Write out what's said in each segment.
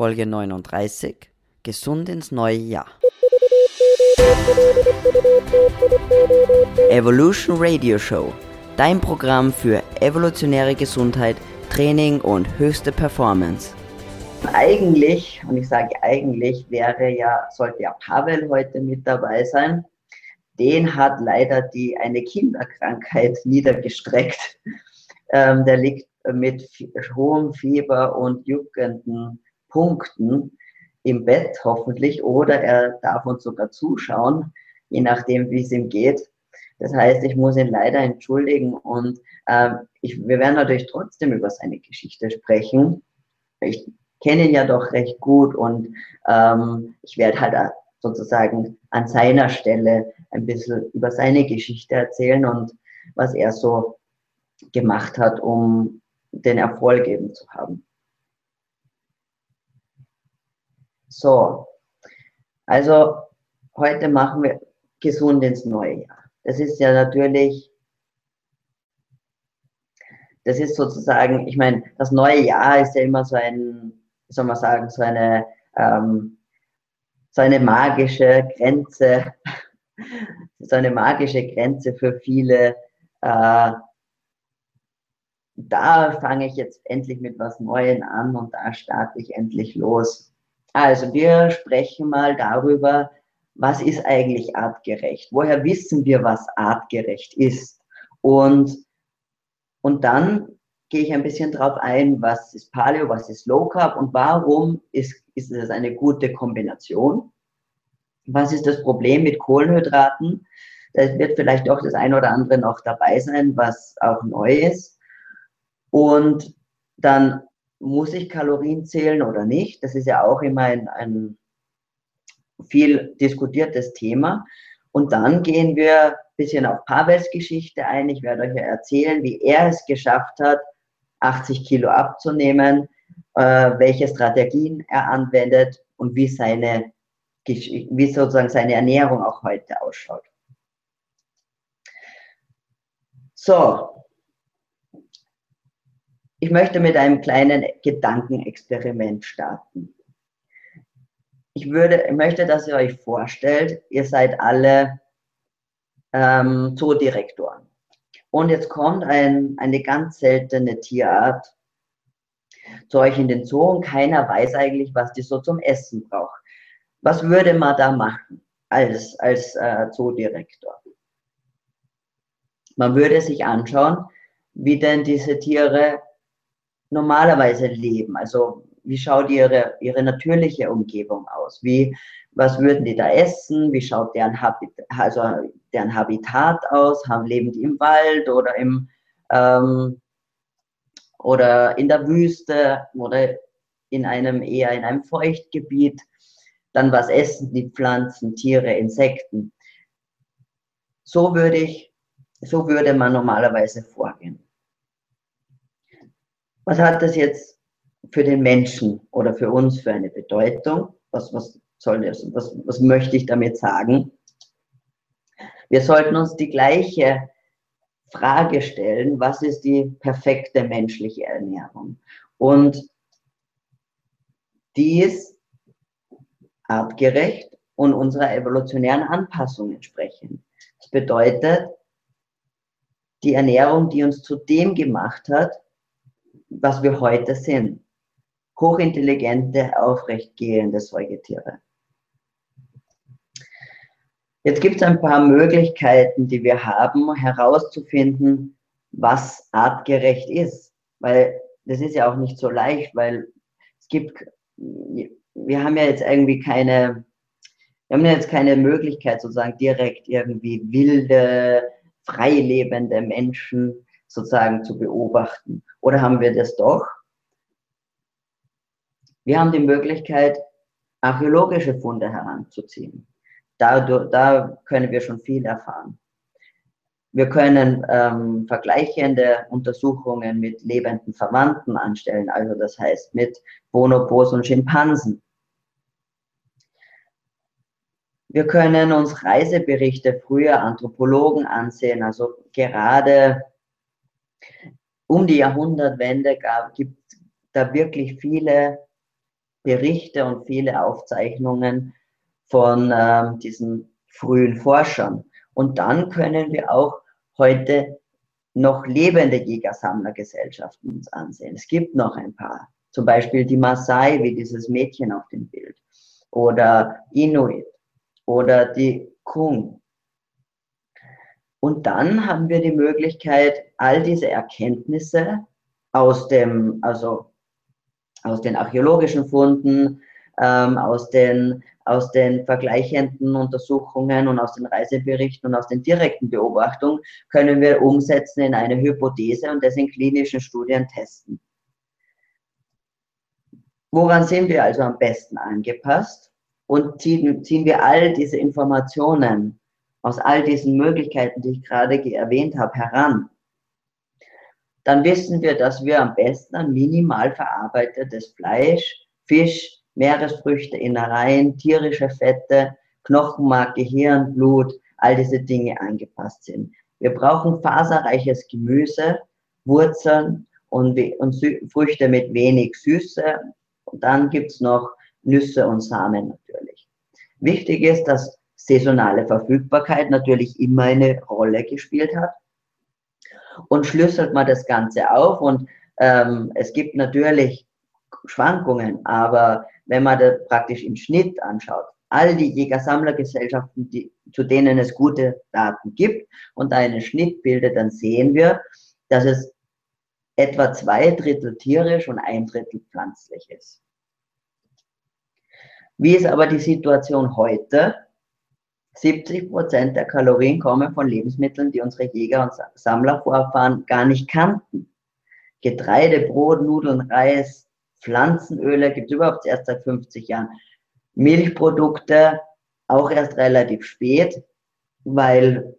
Folge 39 Gesund ins neue Jahr. Evolution Radio Show, dein Programm für evolutionäre Gesundheit, Training und höchste Performance. Eigentlich, und ich sage eigentlich, wäre ja, sollte ja Pavel heute mit dabei sein. Den hat leider die eine Kinderkrankheit niedergestreckt. Ähm, der liegt mit hohem Fieber und juckenden Punkten im Bett hoffentlich oder er darf uns sogar zuschauen, je nachdem, wie es ihm geht. Das heißt, ich muss ihn leider entschuldigen und äh, ich, wir werden natürlich trotzdem über seine Geschichte sprechen. Ich kenne ihn ja doch recht gut und ähm, ich werde halt sozusagen an seiner Stelle ein bisschen über seine Geschichte erzählen und was er so gemacht hat, um den Erfolg eben zu haben. So, also heute machen wir gesund ins neue Jahr. Das ist ja natürlich, das ist sozusagen, ich meine, das neue Jahr ist ja immer so ein, wie soll man sagen, so eine, ähm, so eine magische Grenze, so eine magische Grenze für viele. Äh, da fange ich jetzt endlich mit was Neuem an und da starte ich endlich los. Also wir sprechen mal darüber, was ist eigentlich artgerecht? Woher wissen wir, was artgerecht ist? Und, und dann gehe ich ein bisschen drauf ein, was ist Paleo, was ist Low Carb und warum ist, ist eine gute Kombination? Was ist das Problem mit Kohlenhydraten? Da wird vielleicht doch das eine oder andere noch dabei sein, was auch neu ist. Und dann muss ich Kalorien zählen oder nicht? Das ist ja auch immer ein, ein viel diskutiertes Thema. Und dann gehen wir ein bisschen auf Pavels Geschichte ein. Ich werde euch ja erzählen, wie er es geschafft hat, 80 Kilo abzunehmen, äh, welche Strategien er anwendet und wie seine, wie sozusagen seine Ernährung auch heute ausschaut. So, ich möchte mit einem kleinen Gedankenexperiment starten. Ich würde, ich möchte, dass ihr euch vorstellt, ihr seid alle ähm, Zoodirektoren. Und jetzt kommt ein, eine ganz seltene Tierart zu euch in den Zoo und keiner weiß eigentlich, was die so zum Essen braucht. Was würde man da machen als, als äh, Zoodirektor? Man würde sich anschauen, wie denn diese Tiere normalerweise leben? Also wie schaut ihre, ihre natürliche Umgebung aus? Wie, was würden die da essen? Wie schaut deren, Habit also deren Habitat aus? Haben, leben die im Wald oder, im, ähm, oder in der Wüste oder in einem eher in einem Feuchtgebiet? Dann was essen die Pflanzen, Tiere, Insekten? So würde ich, so würde man normalerweise vorgehen was hat das jetzt für den Menschen oder für uns für eine Bedeutung? Was, was soll das, was, was möchte ich damit sagen? Wir sollten uns die gleiche Frage stellen, was ist die perfekte menschliche Ernährung? Und die ist artgerecht und unserer evolutionären Anpassung entsprechend. Das bedeutet, die Ernährung, die uns zu dem gemacht hat, was wir heute sind. Hochintelligente, aufrechtgehende Säugetiere. Jetzt gibt es ein paar Möglichkeiten, die wir haben, herauszufinden, was artgerecht ist. Weil das ist ja auch nicht so leicht, weil es gibt, wir haben ja jetzt irgendwie keine, wir haben ja jetzt keine Möglichkeit, sozusagen direkt irgendwie wilde, freilebende Menschen sozusagen zu beobachten. Oder haben wir das doch? Wir haben die Möglichkeit, archäologische Funde heranzuziehen. Da, da können wir schon viel erfahren. Wir können ähm, vergleichende Untersuchungen mit lebenden Verwandten anstellen, also das heißt mit Bonobos und Schimpansen. Wir können uns Reiseberichte früher Anthropologen ansehen, also gerade um die Jahrhundertwende gab, gibt da wirklich viele Berichte und viele Aufzeichnungen von ähm, diesen frühen Forschern. Und dann können wir auch heute noch lebende Jägersammlergesellschaften uns ansehen. Es gibt noch ein paar. Zum Beispiel die Maasai, wie dieses Mädchen auf dem Bild. Oder Inuit. Oder die Kung. Und dann haben wir die Möglichkeit, all diese Erkenntnisse aus dem, also aus den archäologischen Funden, ähm, aus, den, aus den vergleichenden Untersuchungen und aus den Reiseberichten und aus den direkten Beobachtungen können wir umsetzen in eine Hypothese und das in klinischen Studien testen. Woran sind wir also am besten angepasst? Und ziehen, ziehen wir all diese Informationen aus all diesen Möglichkeiten, die ich gerade erwähnt habe, heran, dann wissen wir, dass wir am besten ein minimal verarbeitetes Fleisch, Fisch, Meeresfrüchte, Innereien, tierische Fette, Knochenmark, Gehirn, Blut, all diese Dinge angepasst sind. Wir brauchen faserreiches Gemüse, Wurzeln und, und Früchte mit wenig Süße. Und dann gibt's noch Nüsse und Samen natürlich. Wichtig ist, dass saisonale Verfügbarkeit natürlich immer eine Rolle gespielt hat. Und schlüsselt man das Ganze auf und ähm, es gibt natürlich Schwankungen, aber wenn man das praktisch im Schnitt anschaut, all die Jäger-Sammler-Gesellschaften, die, zu denen es gute Daten gibt und einen Schnitt bildet, dann sehen wir, dass es etwa zwei Drittel tierisch und ein Drittel pflanzlich ist. Wie ist aber die Situation heute? 70 Prozent der Kalorien kommen von Lebensmitteln, die unsere Jäger- und Sammlervorfahren gar nicht kannten. Getreide, Brot, Nudeln, Reis, Pflanzenöle gibt es überhaupt erst seit 50 Jahren. Milchprodukte auch erst relativ spät, weil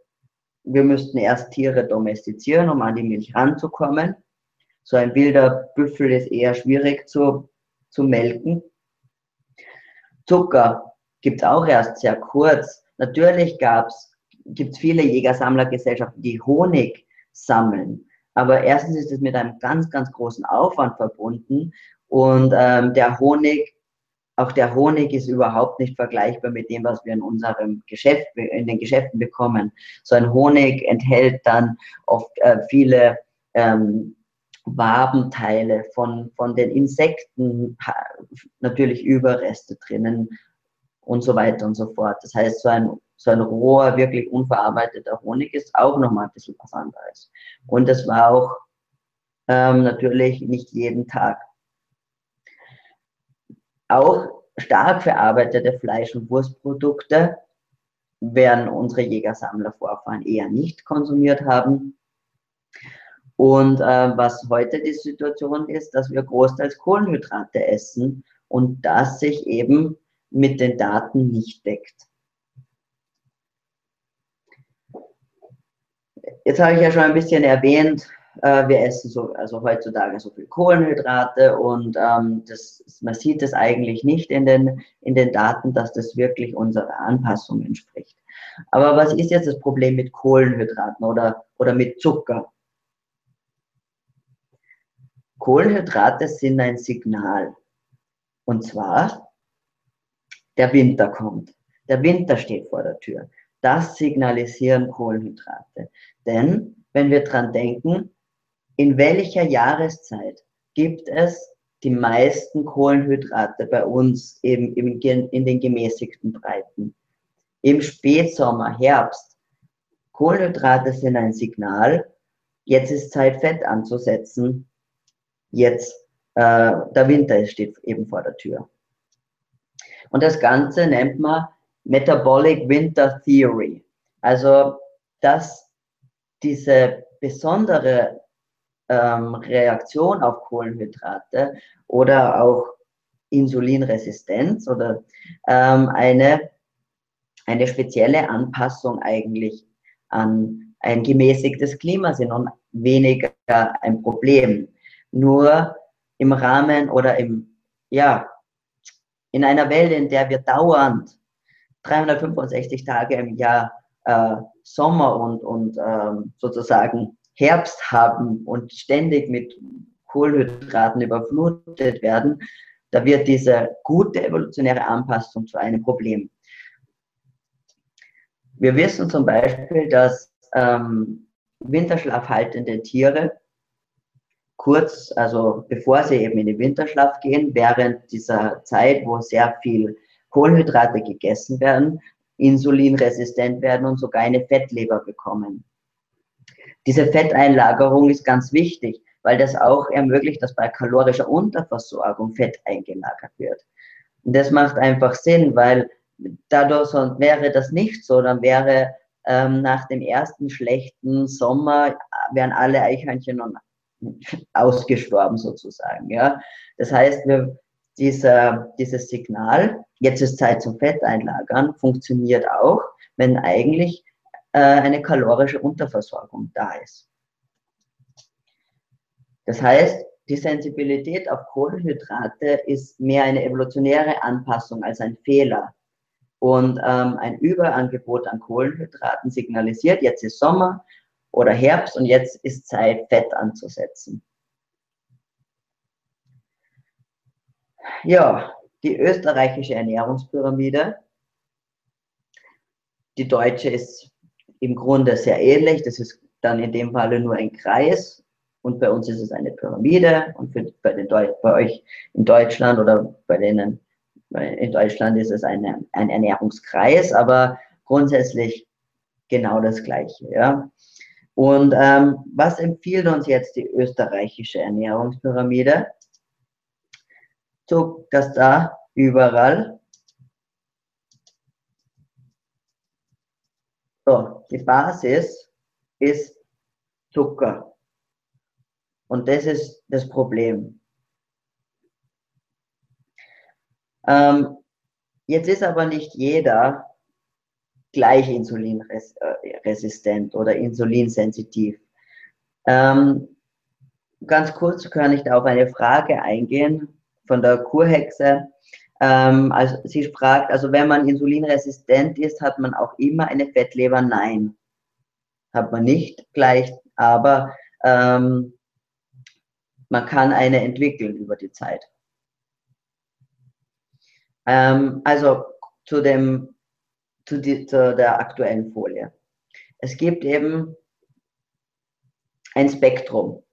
wir müssten erst Tiere domestizieren, um an die Milch ranzukommen. So ein wilder Büffel ist eher schwierig zu, zu melken. Zucker gibt es auch erst sehr kurz. Natürlich gibt es viele Jägersammlergesellschaften, die Honig sammeln. Aber erstens ist es mit einem ganz, ganz großen Aufwand verbunden und ähm, der Honig, auch der Honig ist überhaupt nicht vergleichbar mit dem, was wir in unserem Geschäft, in den Geschäften bekommen. So ein Honig enthält dann oft äh, viele ähm, Wabenteile von, von den Insekten, natürlich Überreste drinnen und so weiter und so fort. Das heißt, so ein, so ein roher, wirklich unverarbeiteter Honig ist auch nochmal ein bisschen was anderes. Und das war auch ähm, natürlich nicht jeden Tag. Auch stark verarbeitete Fleisch- und Wurstprodukte werden unsere Jägersammler-Vorfahren eher nicht konsumiert haben. Und äh, was heute die Situation ist, dass wir großteils Kohlenhydrate essen und das sich eben mit den Daten nicht deckt. Jetzt habe ich ja schon ein bisschen erwähnt, äh, wir essen so, also heutzutage so viel Kohlenhydrate und ähm, das, man sieht es eigentlich nicht in den, in den Daten, dass das wirklich unserer Anpassung entspricht. Aber was ist jetzt das Problem mit Kohlenhydraten oder, oder mit Zucker? Kohlenhydrate sind ein Signal. Und zwar, der Winter kommt. Der Winter steht vor der Tür. Das signalisieren Kohlenhydrate. Denn wenn wir dran denken, in welcher Jahreszeit gibt es die meisten Kohlenhydrate bei uns eben in den gemäßigten Breiten? Im Spätsommer, Herbst. Kohlenhydrate sind ein Signal. Jetzt ist Zeit, Fett anzusetzen. Jetzt, äh, der Winter steht eben vor der Tür. Und das Ganze nennt man Metabolic Winter Theory. Also, dass diese besondere ähm, Reaktion auf Kohlenhydrate oder auch Insulinresistenz oder ähm, eine, eine spezielle Anpassung eigentlich an ein gemäßigtes Klima sind und weniger ein Problem. Nur im Rahmen oder im, ja, in einer Welt, in der wir dauernd 365 Tage im Jahr äh, Sommer und, und ähm, sozusagen Herbst haben und ständig mit Kohlenhydraten überflutet werden, da wird diese gute evolutionäre Anpassung zu einem Problem. Wir wissen zum Beispiel, dass ähm, winterschlafhaltende Tiere kurz, also bevor sie eben in den Winterschlaf gehen, während dieser Zeit, wo sehr viel Kohlenhydrate gegessen werden, insulinresistent werden und sogar eine Fettleber bekommen. Diese Fetteinlagerung ist ganz wichtig, weil das auch ermöglicht, dass bei kalorischer Unterversorgung Fett eingelagert wird. Und das macht einfach Sinn, weil dadurch wäre das nicht so, dann wäre ähm, nach dem ersten schlechten Sommer wären alle Eichhörnchen ausgestorben sozusagen. Ja, das heißt, wir, dieser, dieses Signal, jetzt ist Zeit zum Fetteinlagern, funktioniert auch, wenn eigentlich äh, eine kalorische Unterversorgung da ist. Das heißt, die Sensibilität auf Kohlenhydrate ist mehr eine evolutionäre Anpassung als ein Fehler. Und ähm, ein Überangebot an Kohlenhydraten signalisiert, jetzt ist Sommer oder Herbst und jetzt ist Zeit, Fett anzusetzen. Ja, die österreichische Ernährungspyramide. Die deutsche ist im Grunde sehr ähnlich. Das ist dann in dem Falle nur ein Kreis und bei uns ist es eine Pyramide und für, bei, den bei euch in Deutschland oder bei denen in Deutschland ist es eine, ein Ernährungskreis, aber grundsätzlich genau das Gleiche. Ja. Und ähm, was empfiehlt uns jetzt die österreichische Ernährungspyramide? So, dass da überall so, die Basis ist Zucker. Und das ist das Problem. Ähm, jetzt ist aber nicht jeder gleich insulinresistent oder insulinsensitiv. Ähm, ganz kurz kann ich da auf eine Frage eingehen von der Kurhexe. Ähm, also sie fragt, also wenn man insulinresistent ist, hat man auch immer eine Fettleber? Nein, hat man nicht gleich, aber ähm, man kann eine entwickeln über die Zeit. Ähm, also zu, dem, zu, die, zu der aktuellen Folie. Es gibt eben ein Spektrum.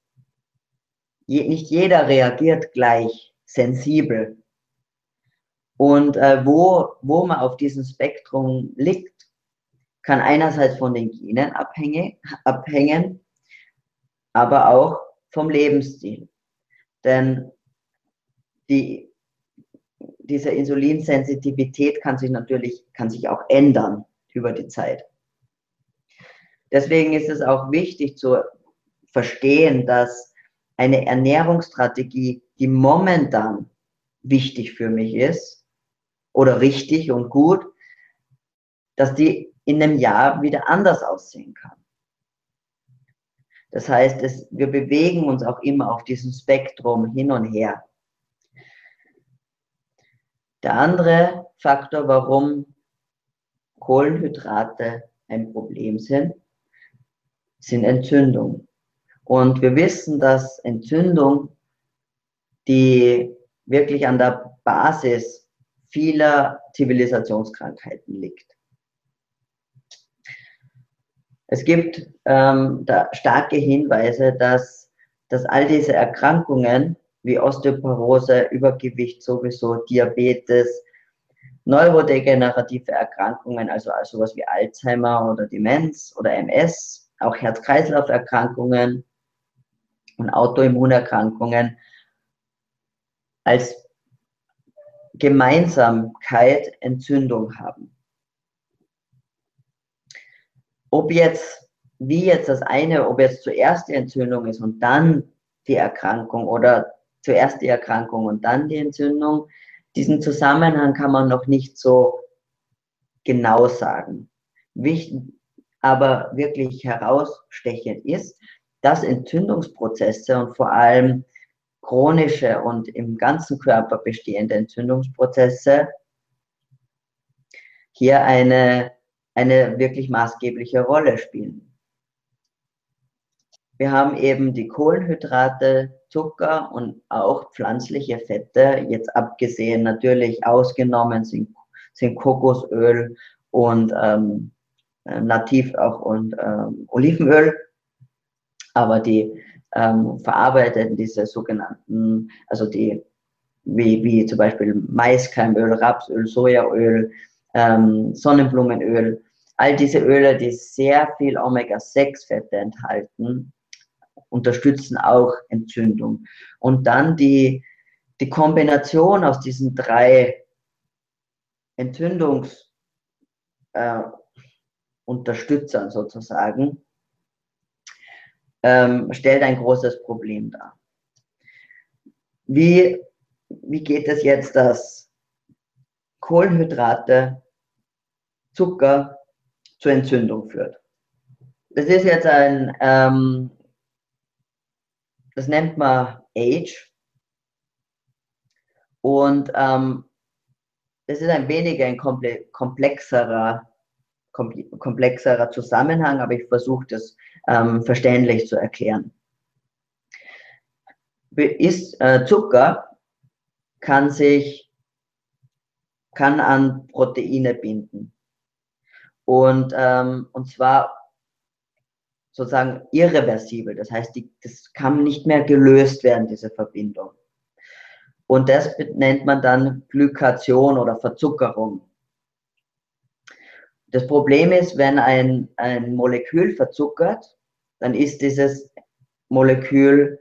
Je, nicht jeder reagiert gleich sensibel. Und äh, wo, wo man auf diesem Spektrum liegt, kann einerseits von den Genen abhängen, abhängen aber auch vom Lebensstil. Denn die, diese Insulinsensitivität kann sich natürlich, kann sich auch ändern über die Zeit. Deswegen ist es auch wichtig zu verstehen, dass eine Ernährungsstrategie, die momentan wichtig für mich ist oder richtig und gut, dass die in einem Jahr wieder anders aussehen kann. Das heißt, es, wir bewegen uns auch immer auf diesem Spektrum hin und her. Der andere Faktor, warum Kohlenhydrate ein Problem sind, sind Entzündungen. Und wir wissen, dass Entzündung, die wirklich an der Basis vieler Zivilisationskrankheiten liegt. Es gibt ähm, da starke Hinweise, dass, dass all diese Erkrankungen wie Osteoporose, Übergewicht sowieso, Diabetes, neurodegenerative Erkrankungen, also, also sowas wie Alzheimer oder Demenz oder MS, auch Herz-Kreislauf-Erkrankungen und Autoimmunerkrankungen. Als Gemeinsamkeit Entzündung haben. Ob jetzt, wie jetzt das eine, ob jetzt zuerst die Entzündung ist und dann die Erkrankung oder zuerst die Erkrankung und dann die Entzündung, diesen Zusammenhang kann man noch nicht so genau sagen. Wichtig, aber wirklich herausstechend ist, dass Entzündungsprozesse und vor allem chronische und im ganzen Körper bestehende Entzündungsprozesse hier eine eine wirklich maßgebliche Rolle spielen. Wir haben eben die Kohlenhydrate, Zucker und auch pflanzliche Fette, jetzt abgesehen. Natürlich ausgenommen sind, sind Kokosöl und ähm, äh, nativ auch und ähm, Olivenöl, aber die ähm, verarbeiteten diese sogenannten, also die wie, wie zum Beispiel Maiskeimöl, Rapsöl, Sojaöl, ähm, Sonnenblumenöl, all diese Öle, die sehr viel Omega-6-Fette enthalten, unterstützen auch Entzündung. Und dann die, die Kombination aus diesen drei Entzündungsunterstützern äh, sozusagen ähm, stellt ein großes Problem dar. Wie, wie geht es jetzt, dass Kohlenhydrate, Zucker zur Entzündung führt? Das ist jetzt ein ähm, das nennt man Age. Und ähm, das ist ein weniger ein komplexerer, komplexerer Zusammenhang, aber ich versuche das ähm, verständlich zu erklären. Ist, äh, Zucker kann sich kann an Proteine binden. Und, ähm, und zwar sozusagen irreversibel. Das heißt, die, das kann nicht mehr gelöst werden, diese Verbindung. Und das nennt man dann Glykation oder Verzuckerung. Das Problem ist, wenn ein, ein Molekül verzuckert, dann ist dieses Molekül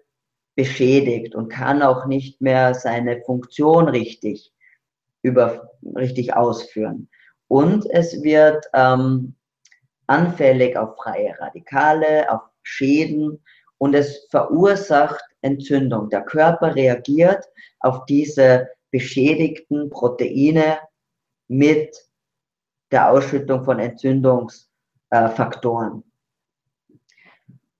beschädigt und kann auch nicht mehr seine Funktion richtig, über, richtig ausführen. Und es wird ähm, anfällig auf freie Radikale, auf Schäden und es verursacht Entzündung. Der Körper reagiert auf diese beschädigten Proteine mit der Ausschüttung von Entzündungsfaktoren.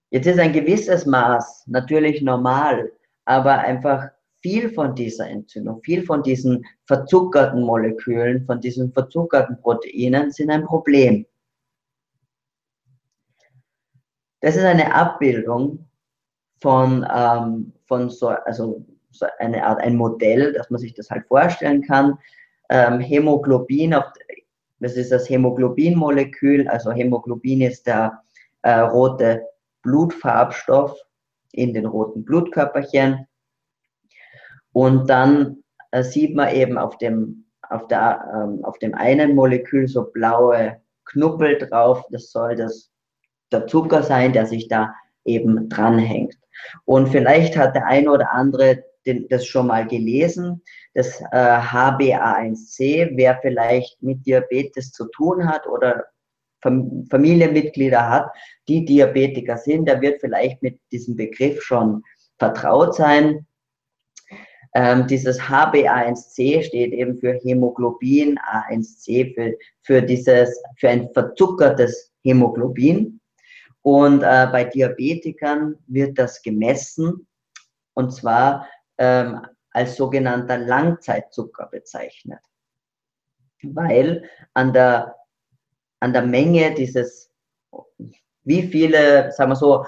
Jetzt ist ein gewisses Maß natürlich normal, aber einfach viel von dieser Entzündung, viel von diesen verzuckerten Molekülen, von diesen verzuckerten Proteinen sind ein Problem. Das ist eine Abbildung von, ähm, von so, also so eine Art, ein Modell, dass man sich das halt vorstellen kann. Ähm, Hämoglobin, auf, das ist das Hämoglobin-Molekül, also Hämoglobin ist der äh, rote Blutfarbstoff in den roten Blutkörperchen. Und dann äh, sieht man eben auf dem, auf, der, ähm, auf dem einen Molekül so blaue Knuppel drauf. Das soll das der Zucker sein, der sich da eben dranhängt. Und vielleicht hat der eine oder andere den, das schon mal gelesen. Das äh, HbA1c, wer vielleicht mit Diabetes zu tun hat oder Fam Familienmitglieder hat, die Diabetiker sind, der wird vielleicht mit diesem Begriff schon vertraut sein. Ähm, dieses HbA1c steht eben für Hämoglobin, A1c für, für, dieses, für ein verzuckertes Hämoglobin. Und äh, bei Diabetikern wird das gemessen und zwar ähm, als sogenannter Langzeitzucker bezeichnet. Weil an der, an der Menge dieses, wie viele, sagen wir so,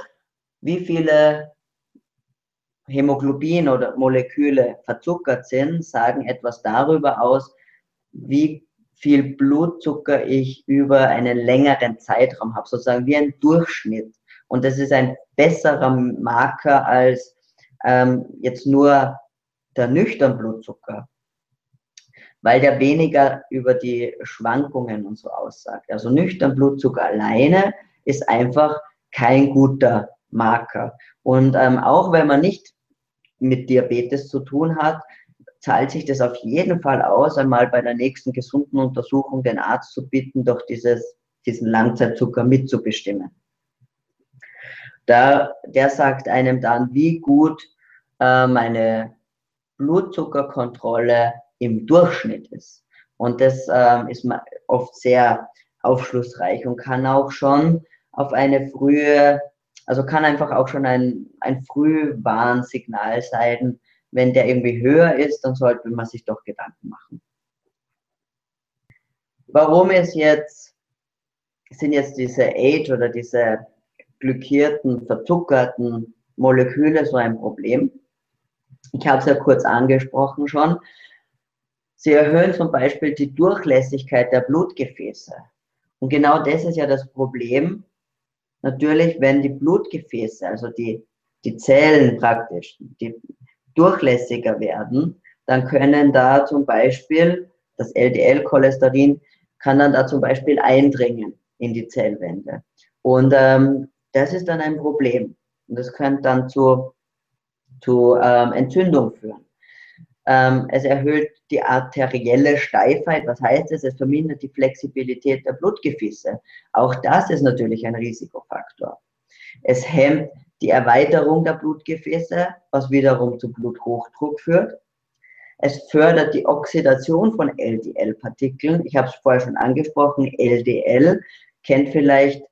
wie viele Hämoglobin oder Moleküle verzuckert sind, sagen etwas darüber aus, wie viel Blutzucker ich über einen längeren Zeitraum habe, sozusagen wie ein Durchschnitt. Und das ist ein besserer Marker als ähm, jetzt nur der nüchtern Blutzucker, weil der weniger über die Schwankungen und so aussagt. Also nüchtern Blutzucker alleine ist einfach kein guter Marker. Und ähm, auch wenn man nicht mit Diabetes zu tun hat, zahlt sich das auf jeden Fall aus, einmal bei der nächsten gesunden Untersuchung den Arzt zu bitten, doch dieses, diesen Langzeitzucker mitzubestimmen. Da, der sagt einem dann, wie gut äh, meine Blutzuckerkontrolle im Durchschnitt ist. Und das äh, ist oft sehr aufschlussreich und kann auch schon auf eine frühe, also kann einfach auch schon ein, ein Frühwarnsignal sein, wenn der irgendwie höher ist, dann sollte man sich doch Gedanken machen. Warum ist jetzt, sind jetzt diese Age oder diese glykierten, verzuckerten Moleküle so ein Problem? Ich habe es ja kurz angesprochen schon. Sie erhöhen zum Beispiel die Durchlässigkeit der Blutgefäße. Und genau das ist ja das Problem. Natürlich, wenn die Blutgefäße, also die, die Zellen praktisch, die durchlässiger werden, dann können da zum Beispiel das LDL-Cholesterin kann dann da zum Beispiel eindringen in die Zellwände. Und ähm, das ist dann ein Problem. Und das könnte dann zu, zu ähm, Entzündung führen. Ähm, es erhöht die arterielle Steifheit. Was heißt es? Es vermindert die Flexibilität der Blutgefäße. Auch das ist natürlich ein Risikofaktor. Es hemmt die Erweiterung der Blutgefäße, was wiederum zu Bluthochdruck führt. Es fördert die Oxidation von LDL-Partikeln. Ich habe es vorher schon angesprochen. LDL kennt vielleicht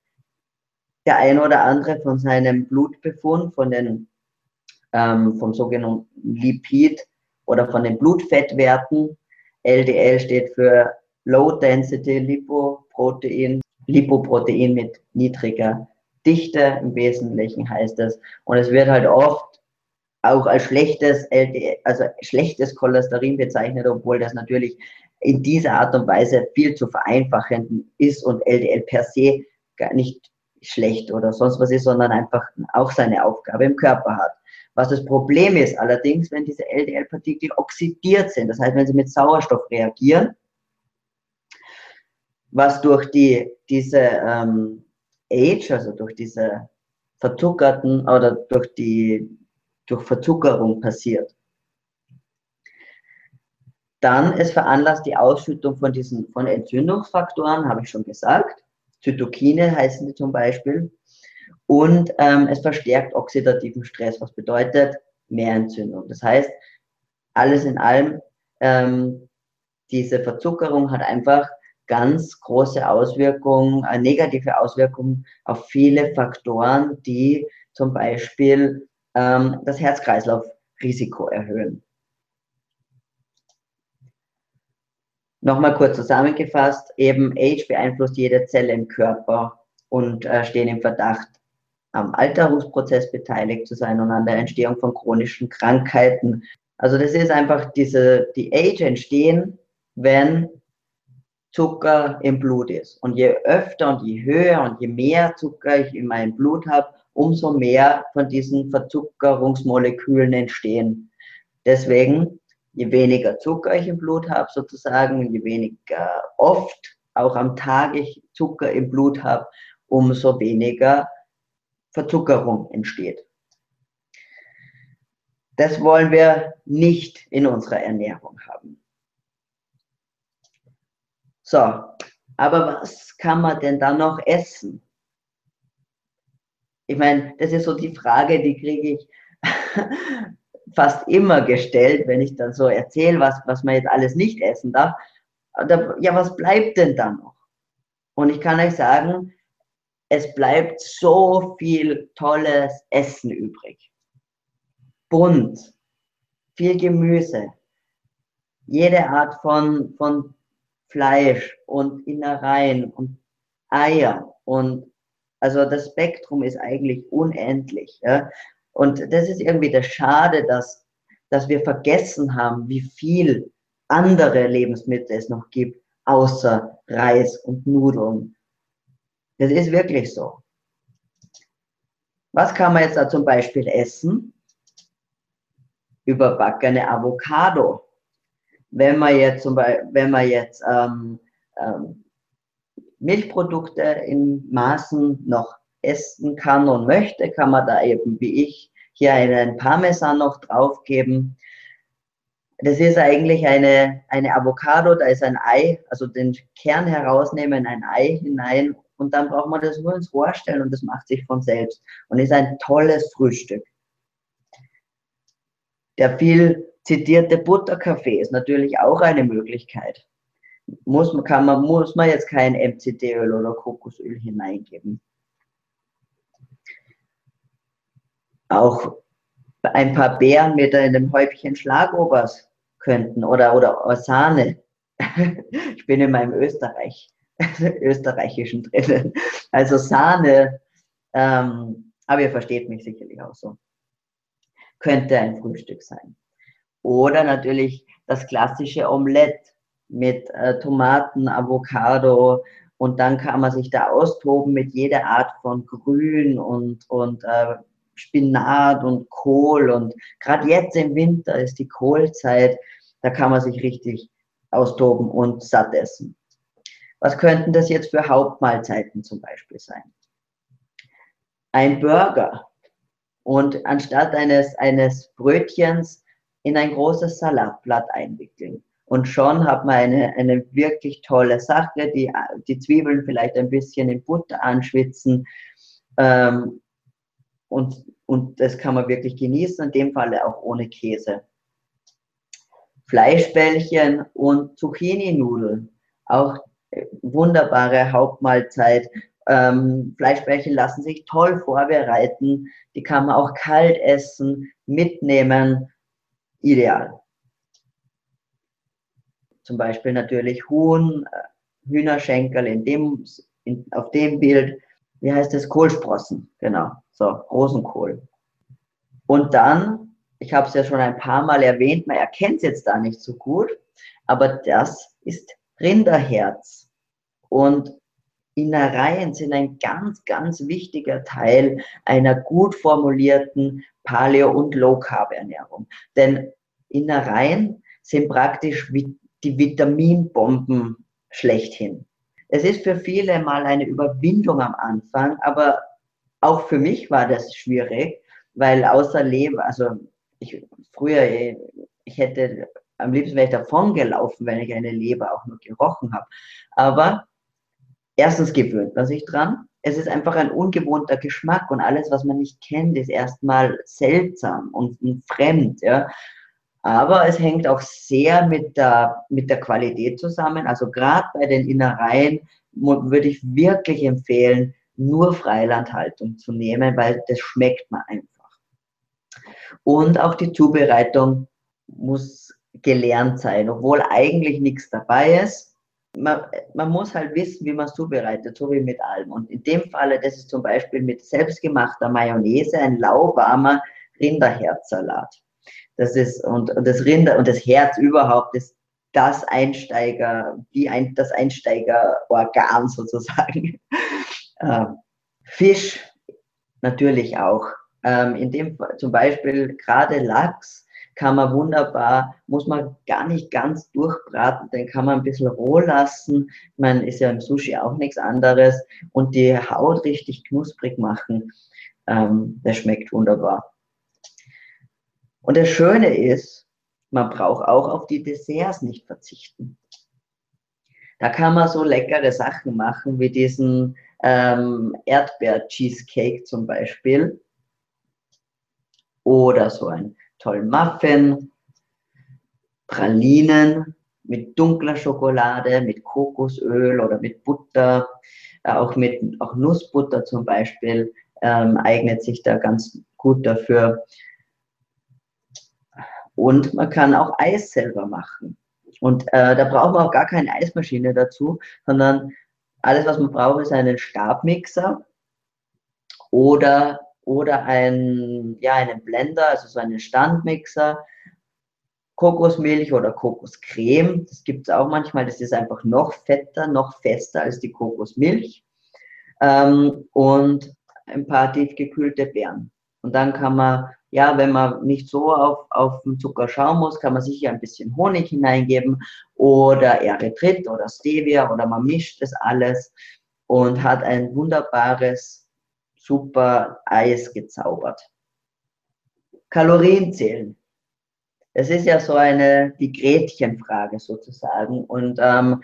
der ein oder andere von seinem Blutbefund, von den, ähm, vom sogenannten Lipid oder von den Blutfettwerten. LDL steht für Low Density Lipoprotein, Lipoprotein mit niedriger Dichte im Wesentlichen heißt es. Und es wird halt oft auch als schlechtes LDL, also schlechtes Cholesterin bezeichnet, obwohl das natürlich in dieser Art und Weise viel zu vereinfachen ist und LDL per se gar nicht schlecht oder sonst was ist, sondern einfach auch seine Aufgabe im Körper hat. Was das Problem ist allerdings, wenn diese LDL-Partikel oxidiert sind, das heißt, wenn sie mit Sauerstoff reagieren, was durch die, diese ähm, Age, also durch diese verzuckerten oder durch die durch Verzuckerung passiert. Dann, es veranlasst die Ausschüttung von diesen, von Entzündungsfaktoren, habe ich schon gesagt. Zytokine heißen die zum Beispiel. Und ähm, es verstärkt oxidativen Stress, was bedeutet mehr Entzündung. Das heißt, alles in allem, ähm, diese Verzuckerung hat einfach ganz große Auswirkungen, äh, negative Auswirkungen auf viele Faktoren, die zum Beispiel ähm, das Herz-Kreislauf-Risiko erhöhen. Nochmal kurz zusammengefasst, eben Age beeinflusst jede Zelle im Körper und äh, stehen im Verdacht, am Alterungsprozess beteiligt zu sein und an der Entstehung von chronischen Krankheiten. Also das ist einfach diese, die Age entstehen, wenn Zucker im Blut ist. Und je öfter und je höher und je mehr Zucker ich in meinem Blut habe, umso mehr von diesen Verzuckerungsmolekülen entstehen. Deswegen, je weniger Zucker ich im Blut habe, sozusagen, je weniger oft auch am Tag ich Zucker im Blut habe, umso weniger Verzuckerung entsteht. Das wollen wir nicht in unserer Ernährung haben. So, aber was kann man denn da noch essen? Ich meine, das ist so die Frage, die kriege ich fast immer gestellt, wenn ich dann so erzähle, was, was man jetzt alles nicht essen darf. Ja, was bleibt denn da noch? Und ich kann euch sagen, es bleibt so viel tolles Essen übrig. Bunt, viel Gemüse, jede Art von, von Fleisch und Innereien und Eier und also das Spektrum ist eigentlich unendlich. Ja? Und das ist irgendwie das Schade, dass, dass wir vergessen haben, wie viel andere Lebensmittel es noch gibt, außer Reis und Nudeln. Das ist wirklich so. Was kann man jetzt da zum Beispiel essen? Überbackene Avocado. Wenn man jetzt zum Beispiel, wenn man jetzt ähm, ähm, Milchprodukte in Maßen noch essen kann und möchte, kann man da eben wie ich hier einen Parmesan noch draufgeben. Das ist eigentlich eine, eine Avocado, da ist ein Ei, also den Kern herausnehmen, ein Ei hinein und dann braucht man das nur ins Rohr stellen und das macht sich von selbst und ist ein tolles Frühstück. Der viel zitierte Butterkaffee ist natürlich auch eine Möglichkeit muss, kann man, muss man jetzt kein MCT-Öl oder Kokosöl hineingeben. Auch ein paar Beeren mit einem Häubchen Schlagobers könnten oder, oder Sahne. ich bin in meinem Österreich, österreichischen drinnen. Also Sahne, Ähm, aber ihr versteht mich sicherlich auch so. Könnte ein Frühstück sein. Oder natürlich das klassische Omelette mit äh, Tomaten, Avocado und dann kann man sich da austoben mit jeder Art von Grün und, und äh, Spinat und Kohl und gerade jetzt im Winter ist die Kohlzeit, da kann man sich richtig austoben und satt essen. Was könnten das jetzt für Hauptmahlzeiten zum Beispiel sein? Ein Burger und anstatt eines, eines Brötchens in ein großes Salatblatt einwickeln. Und schon hat man eine, eine wirklich tolle Sache, die, die Zwiebeln vielleicht ein bisschen in Butter anschwitzen. Ähm, und, und das kann man wirklich genießen, in dem Falle auch ohne Käse. Fleischbällchen und Zucchini-Nudeln, auch wunderbare Hauptmahlzeit. Ähm, Fleischbällchen lassen sich toll vorbereiten, die kann man auch kalt essen, mitnehmen, ideal. Zum Beispiel natürlich Huhn, äh, Hühnerschenkel in dem, in, auf dem Bild, wie heißt es, Kohlsprossen, genau, so, Rosenkohl. Und dann, ich habe es ja schon ein paar Mal erwähnt, man erkennt es jetzt da nicht so gut, aber das ist Rinderherz. Und Innereien sind ein ganz, ganz wichtiger Teil einer gut formulierten Paleo- und Low-Carb-Ernährung. Denn Innereien sind praktisch die Vitaminbomben schlechthin. Es ist für viele mal eine Überwindung am Anfang, aber auch für mich war das schwierig, weil außer Leber, also ich früher, ich hätte am liebsten wäre ich davon gelaufen, wenn ich eine Leber auch nur gerochen habe. Aber erstens gewöhnt man sich dran. Es ist einfach ein ungewohnter Geschmack und alles, was man nicht kennt, ist erstmal seltsam und fremd. Ja. Aber es hängt auch sehr mit der, mit der Qualität zusammen. Also gerade bei den Innereien würde ich wirklich empfehlen, nur Freilandhaltung zu nehmen, weil das schmeckt man einfach. Und auch die Zubereitung muss gelernt sein, obwohl eigentlich nichts dabei ist. Man, man muss halt wissen, wie man es zubereitet, so wie mit allem. Und in dem Falle, das ist zum Beispiel mit selbstgemachter Mayonnaise ein lauwarmer Rinderherzsalat. Das ist, und, und das Rinder und das Herz überhaupt ist das Einsteiger, die ein, das Einsteigerorgan sozusagen. Ähm, Fisch natürlich auch. Ähm, in dem zum Beispiel gerade Lachs kann man wunderbar, muss man gar nicht ganz durchbraten, den kann man ein bisschen roh lassen. Man ist ja im Sushi auch nichts anderes und die Haut richtig knusprig machen. Ähm, das schmeckt wunderbar. Und das Schöne ist, man braucht auch auf die Desserts nicht verzichten. Da kann man so leckere Sachen machen wie diesen ähm, Erdbeer-Cheesecake zum Beispiel oder so ein tollen Muffin, Pralinen mit dunkler Schokolade, mit Kokosöl oder mit Butter, äh, auch mit auch Nussbutter zum Beispiel ähm, eignet sich da ganz gut dafür. Und man kann auch Eis selber machen. Und äh, da braucht man auch gar keine Eismaschine dazu, sondern alles, was man braucht, ist einen Stabmixer oder oder ein, ja, einen Blender, also so einen Standmixer, Kokosmilch oder Kokoscreme. Das gibt es auch manchmal. Das ist einfach noch fetter, noch fester als die Kokosmilch. Ähm, und ein paar tiefgekühlte Beeren. Und dann kann man, ja, wenn man nicht so auf, auf den Zucker schauen muss, kann man sicher ein bisschen Honig hineingeben oder Erythrit oder Stevia oder man mischt das alles und hat ein wunderbares super Eis gezaubert. Kalorien zählen. Es ist ja so eine, die Gretchenfrage sozusagen. Und ähm,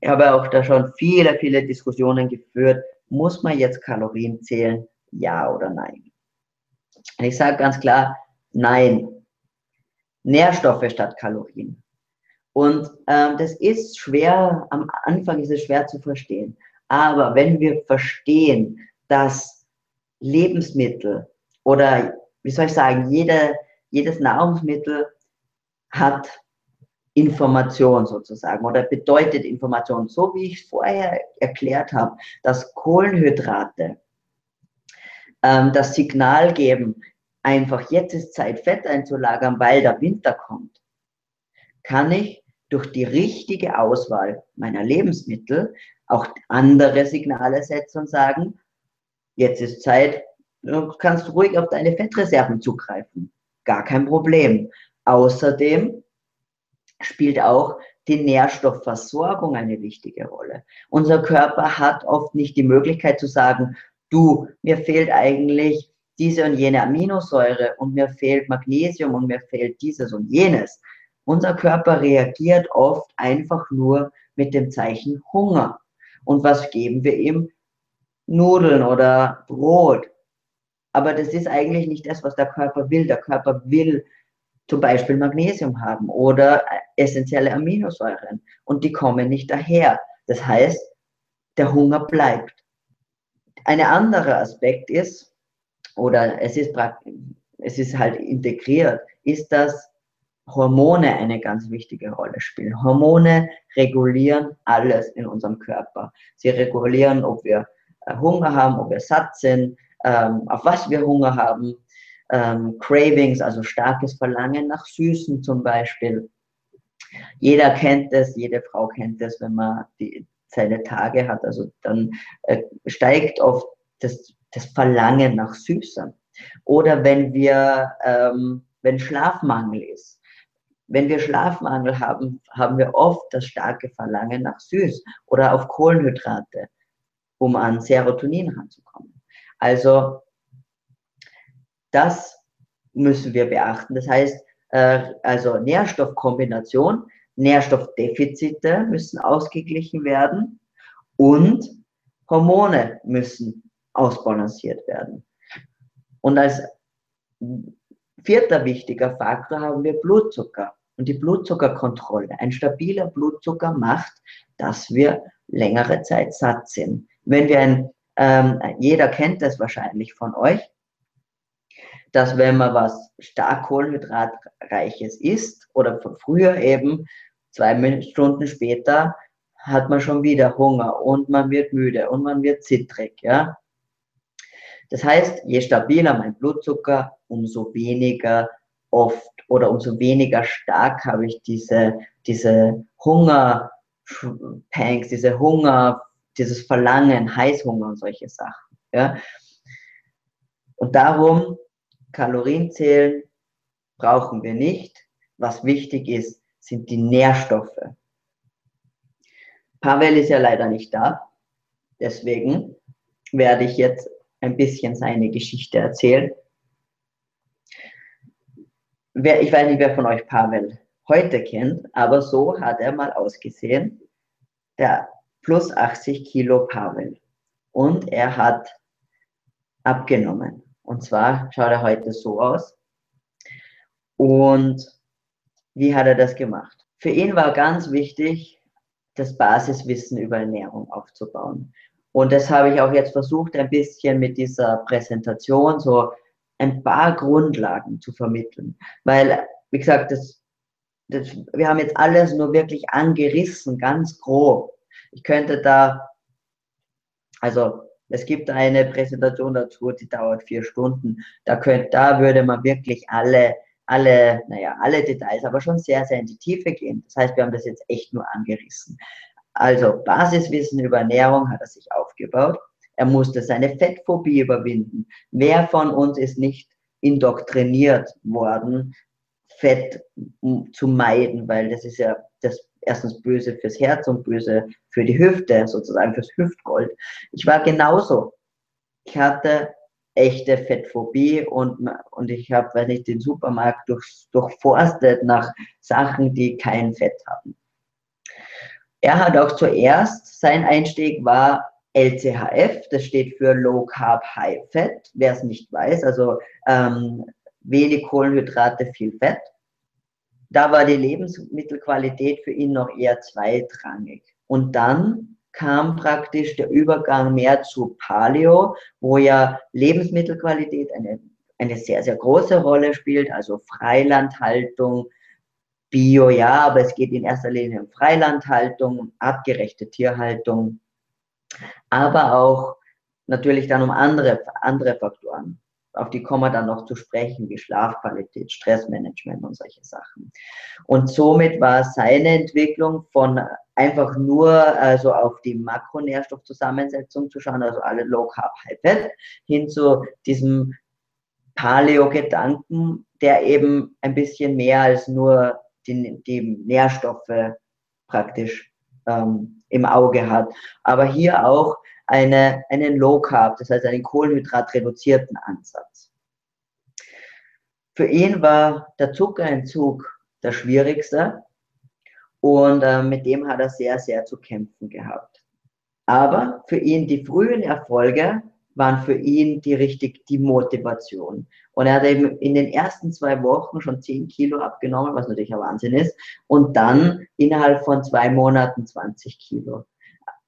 ich habe auch da schon viele, viele Diskussionen geführt. Muss man jetzt Kalorien zählen? Ja oder nein? Ich sage ganz klar, nein. Nährstoffe statt Kalorien. Und ähm, das ist schwer, am Anfang ist es schwer zu verstehen. Aber wenn wir verstehen, dass Lebensmittel oder wie soll ich sagen, jede, jedes Nahrungsmittel hat Information sozusagen oder bedeutet Information. So wie ich vorher erklärt habe, dass Kohlenhydrate ähm, das Signal geben, einfach jetzt ist Zeit, Fett einzulagern, weil der Winter kommt, kann ich durch die richtige Auswahl meiner Lebensmittel auch andere Signale setzen und sagen, jetzt ist Zeit, du kannst ruhig auf deine Fettreserven zugreifen. Gar kein Problem. Außerdem spielt auch die Nährstoffversorgung eine wichtige Rolle. Unser Körper hat oft nicht die Möglichkeit zu sagen, du, mir fehlt eigentlich diese und jene Aminosäure und mir fehlt Magnesium und mir fehlt dieses und jenes. Unser Körper reagiert oft einfach nur mit dem Zeichen Hunger. Und was geben wir ihm? Nudeln oder Brot. Aber das ist eigentlich nicht das, was der Körper will. Der Körper will zum Beispiel Magnesium haben oder essentielle Aminosäuren und die kommen nicht daher. Das heißt, der Hunger bleibt. Ein anderer Aspekt ist, oder es ist, es ist halt integriert, ist, dass Hormone eine ganz wichtige Rolle spielen. Hormone regulieren alles in unserem Körper. Sie regulieren, ob wir äh, Hunger haben, ob wir satt sind, ähm, auf was wir Hunger haben, ähm, Cravings, also starkes Verlangen nach Süßen zum Beispiel. Jeder kennt es, jede Frau kennt es, wenn man die, seine Tage hat. Also dann äh, steigt oft das, das Verlangen nach Süßem. Oder wenn wir, ähm, wenn Schlafmangel ist. Wenn wir Schlafmangel haben, haben wir oft das starke Verlangen nach Süß oder auf Kohlenhydrate, um an Serotonin ranzukommen. Also das müssen wir beachten. Das heißt, äh, also Nährstoffkombination, Nährstoffdefizite müssen ausgeglichen werden und Hormone müssen ausbalanciert werden. Und als vierter wichtiger Faktor haben wir Blutzucker und die Blutzuckerkontrolle. Ein stabiler Blutzucker macht, dass wir längere Zeit satt sind. Wenn wir ein, ähm, jeder kennt das wahrscheinlich von euch, dass wenn man was stark kohlenhydratreiches isst oder früher eben zwei Stunden später hat man schon wieder Hunger und man wird müde und man wird zittrig, ja. Das heißt, je stabiler mein Blutzucker, umso weniger oft oder umso weniger stark habe ich diese, diese Hunger, Panks, diese Hunger, dieses Verlangen, Heißhunger und solche Sachen. Ja? Und darum Kalorien zählen brauchen wir nicht. Was wichtig ist, sind die Nährstoffe. Pavel ist ja leider nicht da. Deswegen werde ich jetzt ein bisschen seine Geschichte erzählen. Wer, ich weiß nicht, wer von euch Pavel heute kennt, aber so hat er mal ausgesehen. Der plus 80 Kilo Pavel. Und er hat abgenommen. Und zwar schaut er heute so aus. Und wie hat er das gemacht? Für ihn war ganz wichtig, das Basiswissen über Ernährung aufzubauen. Und das habe ich auch jetzt versucht, ein bisschen mit dieser Präsentation so ein paar Grundlagen zu vermitteln. Weil, wie gesagt, das, das, wir haben jetzt alles nur wirklich angerissen, ganz grob. Ich könnte da, also es gibt eine Präsentation dazu, die dauert vier Stunden. Da, könnt, da würde man wirklich alle, alle, naja, alle Details, aber schon sehr, sehr in die Tiefe gehen. Das heißt, wir haben das jetzt echt nur angerissen. Also Basiswissen über Ernährung hat er sich aufgebaut. Er musste seine Fettphobie überwinden. Wer von uns ist nicht indoktriniert worden, Fett zu meiden, weil das ist ja das erstens böse fürs Herz und böse für die Hüfte, sozusagen fürs Hüftgold. Ich war genauso. Ich hatte echte Fettphobie und, und ich habe, weiß nicht, den Supermarkt durch, durchforstet nach Sachen, die kein Fett haben. Er hat auch zuerst, sein Einstieg war LCHF, das steht für Low Carb High Fat, wer es nicht weiß, also ähm, wenig Kohlenhydrate, viel Fett da war die Lebensmittelqualität für ihn noch eher zweitrangig. Und dann kam praktisch der Übergang mehr zu Paleo, wo ja Lebensmittelqualität eine, eine sehr, sehr große Rolle spielt, also Freilandhaltung, Bio, ja, aber es geht in erster Linie um Freilandhaltung, artgerechte Tierhaltung, aber auch natürlich dann um andere, andere Faktoren. Auf die kommen wir dann noch zu sprechen, wie Schlafqualität, Stressmanagement und solche Sachen. Und somit war seine Entwicklung von einfach nur also auf die Makronährstoffzusammensetzung zu schauen, also alle Low Carb, High Fat, hin zu diesem Paleo-Gedanken, der eben ein bisschen mehr als nur die, die Nährstoffe praktisch ähm, im Auge hat. Aber hier auch eine, einen Low Carb, das heißt einen kohlenhydratreduzierten Ansatz. Für ihn war der Zuckerentzug das Schwierigste und äh, mit dem hat er sehr, sehr zu kämpfen gehabt. Aber für ihn die frühen Erfolge waren für ihn die richtig die Motivation. Und er hat eben in den ersten zwei Wochen schon 10 Kilo abgenommen, was natürlich ein Wahnsinn ist. Und dann innerhalb von zwei Monaten 20 Kilo.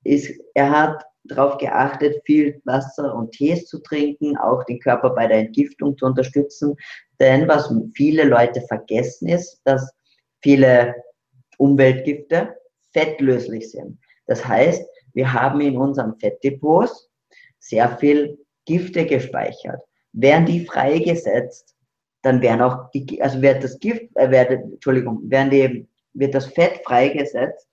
Ist, er hat darauf geachtet, viel Wasser und Tees zu trinken, auch den Körper bei der Entgiftung zu unterstützen. Denn was viele Leute vergessen ist, dass viele Umweltgifte fettlöslich sind. Das heißt, wir haben in unseren Fettdepots sehr viel Gifte gespeichert. Werden die freigesetzt, dann werden auch die, also wird das Gift, äh, wird, Entschuldigung, werden die, wird das Fett freigesetzt,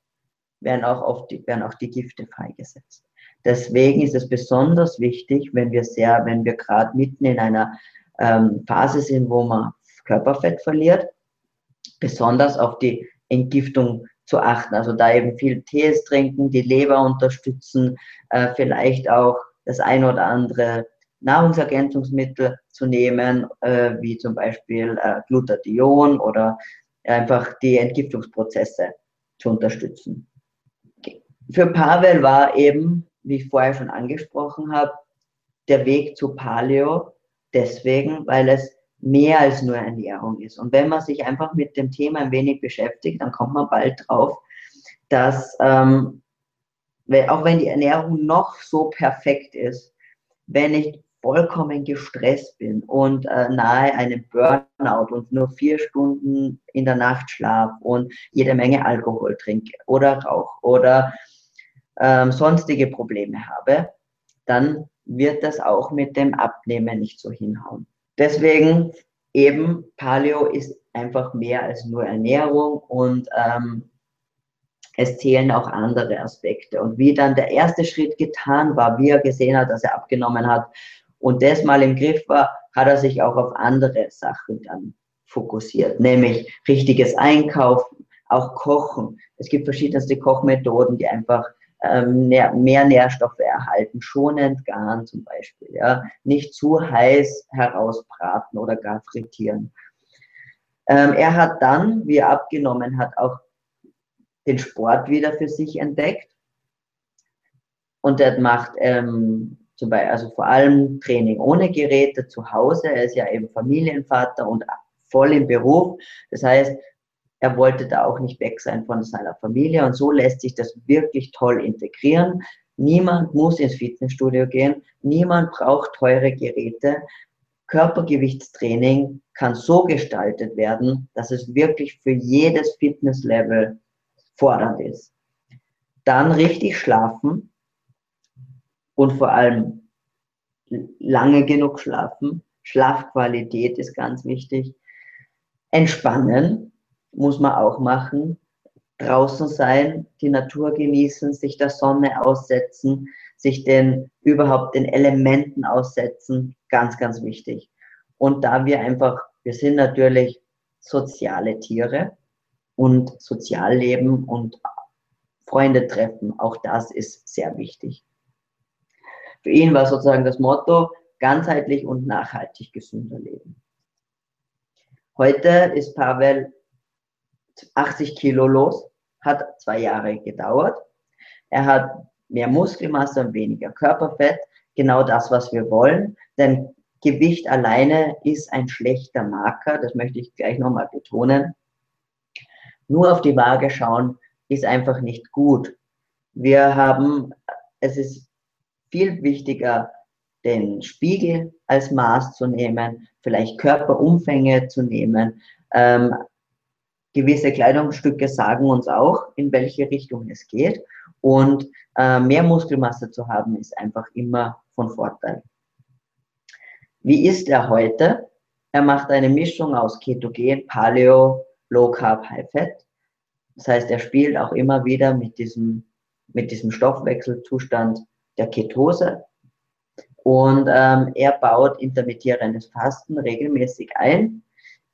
werden auch, die, werden auch die Gifte freigesetzt. Deswegen ist es besonders wichtig, wenn wir sehr, wenn wir gerade mitten in einer ähm, Phase sind, wo man Körperfett verliert, besonders auf die Entgiftung zu achten. Also da eben viel Tees trinken, die Leber unterstützen, äh, vielleicht auch das ein oder andere Nahrungsergänzungsmittel zu nehmen, äh, wie zum Beispiel äh, Glutathion oder einfach die Entgiftungsprozesse zu unterstützen. Für Pavel war eben, wie ich vorher schon angesprochen habe, der Weg zu Paleo deswegen, weil es mehr als nur Ernährung ist. Und wenn man sich einfach mit dem Thema ein wenig beschäftigt, dann kommt man bald drauf, dass ähm, auch wenn die Ernährung noch so perfekt ist, wenn ich vollkommen gestresst bin und äh, nahe einem Burnout und nur vier Stunden in der Nacht schlaf und jede Menge Alkohol trinke oder rauche oder ähm, sonstige Probleme habe, dann wird das auch mit dem Abnehmen nicht so hinhauen. Deswegen eben Paleo ist einfach mehr als nur Ernährung und ähm, es zählen auch andere Aspekte. Und wie dann der erste Schritt getan war, wie er gesehen hat, dass er abgenommen hat und das mal im Griff war, hat er sich auch auf andere Sachen dann fokussiert, nämlich richtiges Einkaufen, auch Kochen. Es gibt verschiedenste Kochmethoden, die einfach ähm, mehr, Nährstoffe erhalten, schonend garen zum Beispiel, ja, nicht zu heiß herausbraten oder gar frittieren. Ähm, er hat dann, wie er abgenommen hat, auch den Sport wieder für sich entdeckt. Und er macht ähm, zum Beispiel, also vor allem Training ohne Geräte zu Hause. Er ist ja eben Familienvater und voll im Beruf. Das heißt, er wollte da auch nicht weg sein von seiner Familie. Und so lässt sich das wirklich toll integrieren. Niemand muss ins Fitnessstudio gehen. Niemand braucht teure Geräte. Körpergewichtstraining kann so gestaltet werden, dass es wirklich für jedes Fitnesslevel fordernd ist. Dann richtig schlafen und vor allem lange genug schlafen. Schlafqualität ist ganz wichtig. Entspannen muss man auch machen. Draußen sein, die Natur genießen, sich der Sonne aussetzen, sich den überhaupt den Elementen aussetzen, ganz, ganz wichtig. Und da wir einfach, wir sind natürlich soziale Tiere, und Sozialleben und Freunde treffen. Auch das ist sehr wichtig. Für ihn war sozusagen das Motto, ganzheitlich und nachhaltig gesünder leben. Heute ist Pavel 80 Kilo los, hat zwei Jahre gedauert. Er hat mehr Muskelmasse und weniger Körperfett, genau das, was wir wollen. Denn Gewicht alleine ist ein schlechter Marker, das möchte ich gleich nochmal betonen. Nur auf die Waage schauen ist einfach nicht gut. Wir haben, es ist viel wichtiger, den Spiegel als Maß zu nehmen, vielleicht Körperumfänge zu nehmen. Ähm, gewisse Kleidungsstücke sagen uns auch, in welche Richtung es geht. Und äh, mehr Muskelmasse zu haben, ist einfach immer von Vorteil. Wie ist er heute? Er macht eine Mischung aus Ketogen, Paleo, Low Carb, High Fat. Das heißt, er spielt auch immer wieder mit diesem, mit diesem Stoffwechselzustand der Ketose. Und ähm, er baut intermittierendes Fasten regelmäßig ein.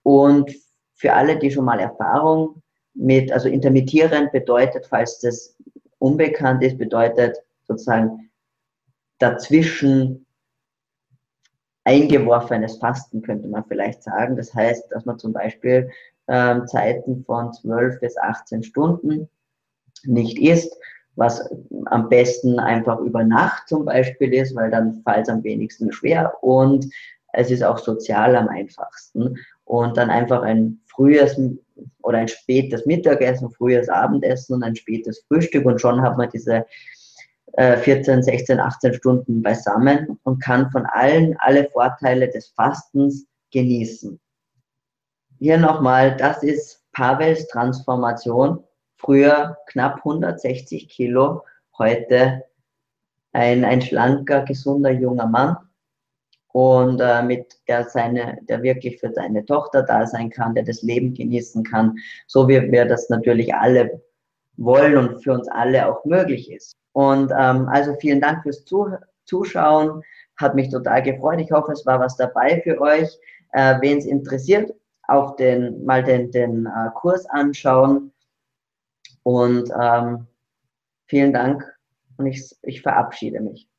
Und für alle, die schon mal Erfahrung mit, also intermittierend bedeutet, falls das unbekannt ist, bedeutet sozusagen dazwischen eingeworfenes Fasten, könnte man vielleicht sagen. Das heißt, dass man zum Beispiel ähm, Zeiten von 12 bis 18 Stunden nicht isst, was am besten einfach über Nacht zum Beispiel ist, weil dann fällt es am wenigsten schwer und es ist auch sozial am einfachsten. Und dann einfach ein frühes oder ein spätes Mittagessen, frühes Abendessen und ein spätes Frühstück und schon hat man diese 14, 16, 18 Stunden beisammen und kann von allen alle Vorteile des Fastens genießen. Hier nochmal, das ist Pavels Transformation. Früher knapp 160 Kilo, heute ein, ein schlanker, gesunder junger Mann und äh, mit der seine, der wirklich für seine Tochter da sein kann, der das Leben genießen kann, so wie wir das natürlich alle wollen und für uns alle auch möglich ist. Und ähm, also vielen Dank fürs Zuschauen, hat mich total gefreut. Ich hoffe, es war was dabei für euch. Äh, Wen es interessiert, auch den mal den, den äh, Kurs anschauen. Und ähm, vielen Dank und ich, ich verabschiede mich.